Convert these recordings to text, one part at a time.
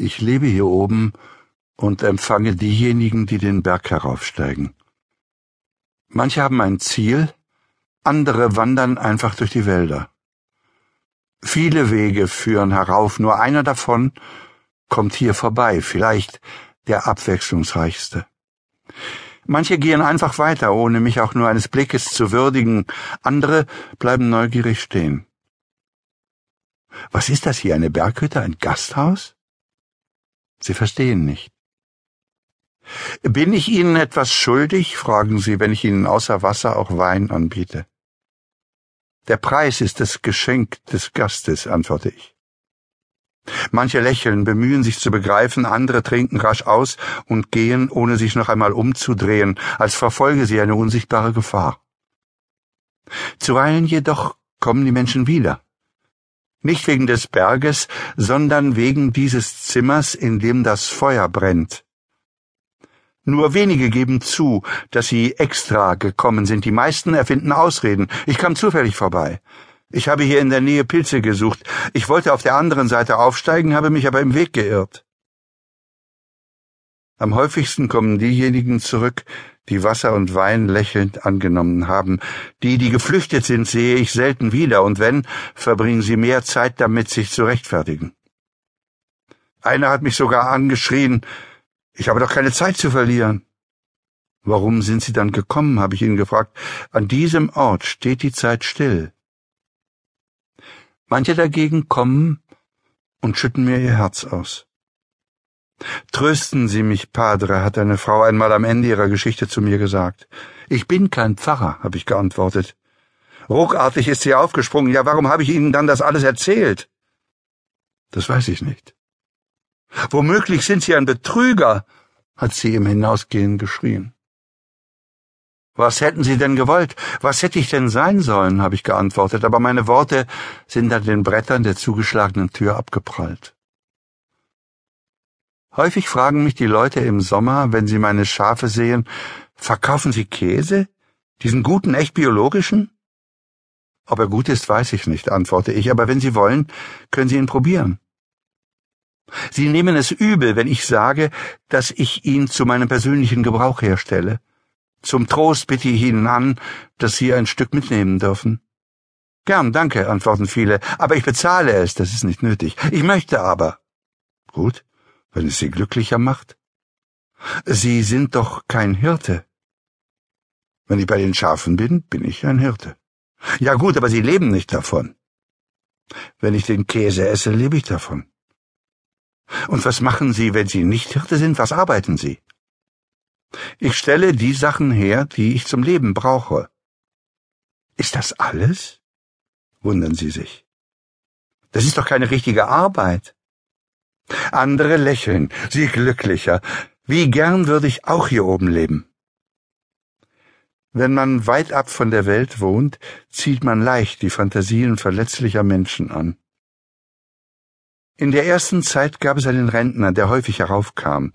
Ich lebe hier oben und empfange diejenigen, die den Berg heraufsteigen. Manche haben ein Ziel, andere wandern einfach durch die Wälder. Viele Wege führen herauf, nur einer davon kommt hier vorbei, vielleicht der abwechslungsreichste. Manche gehen einfach weiter, ohne mich auch nur eines Blickes zu würdigen, andere bleiben neugierig stehen. Was ist das hier, eine Berghütte, ein Gasthaus? Sie verstehen nicht. Bin ich Ihnen etwas schuldig? fragen Sie, wenn ich Ihnen außer Wasser auch Wein anbiete. Der Preis ist das Geschenk des Gastes, antworte ich. Manche lächeln, bemühen sich zu begreifen, andere trinken rasch aus und gehen, ohne sich noch einmal umzudrehen, als verfolge sie eine unsichtbare Gefahr. Zuweilen jedoch kommen die Menschen wieder. Nicht wegen des Berges, sondern wegen dieses Zimmers, in dem das Feuer brennt. Nur wenige geben zu, dass sie extra gekommen sind. Die meisten erfinden Ausreden. Ich kam zufällig vorbei. Ich habe hier in der Nähe Pilze gesucht. Ich wollte auf der anderen Seite aufsteigen, habe mich aber im Weg geirrt. Am häufigsten kommen diejenigen zurück, die Wasser und Wein lächelnd angenommen haben. Die, die geflüchtet sind, sehe ich selten wieder, und wenn, verbringen sie mehr Zeit damit, sich zu rechtfertigen. Einer hat mich sogar angeschrien, ich habe doch keine Zeit zu verlieren. Warum sind Sie dann gekommen, habe ich ihn gefragt. An diesem Ort steht die Zeit still. Manche dagegen kommen und schütten mir ihr Herz aus. Trösten Sie mich, Padre, hat eine Frau einmal am Ende ihrer Geschichte zu mir gesagt. Ich bin kein Pfarrer, habe ich geantwortet. Ruckartig ist sie aufgesprungen. Ja, warum habe ich Ihnen dann das alles erzählt? Das weiß ich nicht. Womöglich sind Sie ein Betrüger, hat sie im Hinausgehen geschrien. Was hätten Sie denn gewollt? Was hätte ich denn sein sollen? habe ich geantwortet, aber meine Worte sind an den Brettern der zugeschlagenen Tür abgeprallt. Häufig fragen mich die Leute im Sommer, wenn sie meine Schafe sehen, verkaufen Sie Käse? Diesen guten, echt biologischen? Ob er gut ist, weiß ich nicht, antworte ich, aber wenn Sie wollen, können Sie ihn probieren. Sie nehmen es übel, wenn ich sage, dass ich ihn zu meinem persönlichen Gebrauch herstelle. Zum Trost bitte ich Ihnen an, dass Sie ein Stück mitnehmen dürfen. Gern, danke, antworten viele, aber ich bezahle es, das ist nicht nötig. Ich möchte aber. Gut, wenn es Sie glücklicher macht? Sie sind doch kein Hirte. Wenn ich bei den Schafen bin, bin ich ein Hirte. Ja gut, aber Sie leben nicht davon. Wenn ich den Käse esse, lebe ich davon. Und was machen Sie, wenn Sie nicht Hirte sind? Was arbeiten Sie? Ich stelle die Sachen her, die ich zum Leben brauche. Ist das alles? wundern Sie sich. Das ist doch keine richtige Arbeit. Andere lächeln, sie glücklicher. Wie gern würde ich auch hier oben leben. Wenn man weit ab von der Welt wohnt, zieht man leicht die Fantasien verletzlicher Menschen an. In der ersten Zeit gab es einen Rentner, der häufig heraufkam.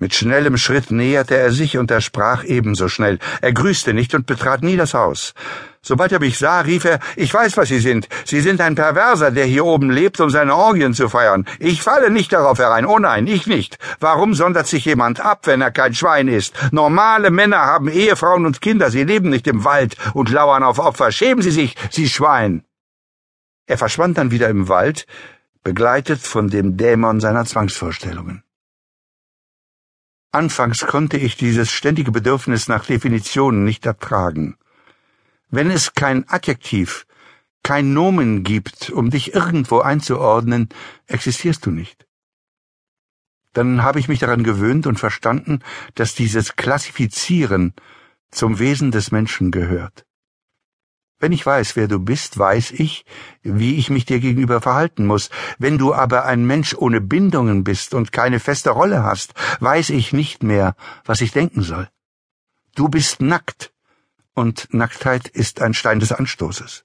Mit schnellem Schritt näherte er sich und er sprach ebenso schnell. Er grüßte nicht und betrat nie das Haus. Sobald er mich sah, rief er, ich weiß, was Sie sind. Sie sind ein Perverser, der hier oben lebt, um seine Orgien zu feiern. Ich falle nicht darauf herein. Oh nein, ich nicht. Warum sondert sich jemand ab, wenn er kein Schwein ist? Normale Männer haben Ehefrauen und Kinder. Sie leben nicht im Wald und lauern auf Opfer. Schämen Sie sich, Sie Schwein. Er verschwand dann wieder im Wald, begleitet von dem Dämon seiner Zwangsvorstellungen. Anfangs konnte ich dieses ständige Bedürfnis nach Definitionen nicht ertragen. Wenn es kein Adjektiv, kein Nomen gibt, um dich irgendwo einzuordnen, existierst du nicht. Dann habe ich mich daran gewöhnt und verstanden, dass dieses Klassifizieren zum Wesen des Menschen gehört. Wenn ich weiß, wer du bist, weiß ich, wie ich mich dir gegenüber verhalten muss. Wenn du aber ein Mensch ohne Bindungen bist und keine feste Rolle hast, weiß ich nicht mehr, was ich denken soll. Du bist nackt, und Nacktheit ist ein Stein des Anstoßes.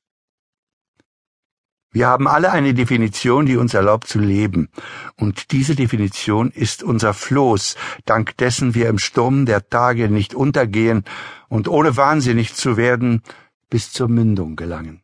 Wir haben alle eine Definition, die uns erlaubt zu leben, und diese Definition ist unser Floß, dank dessen wir im Sturm der Tage nicht untergehen und ohne wahnsinnig zu werden bis zur Mündung gelangen.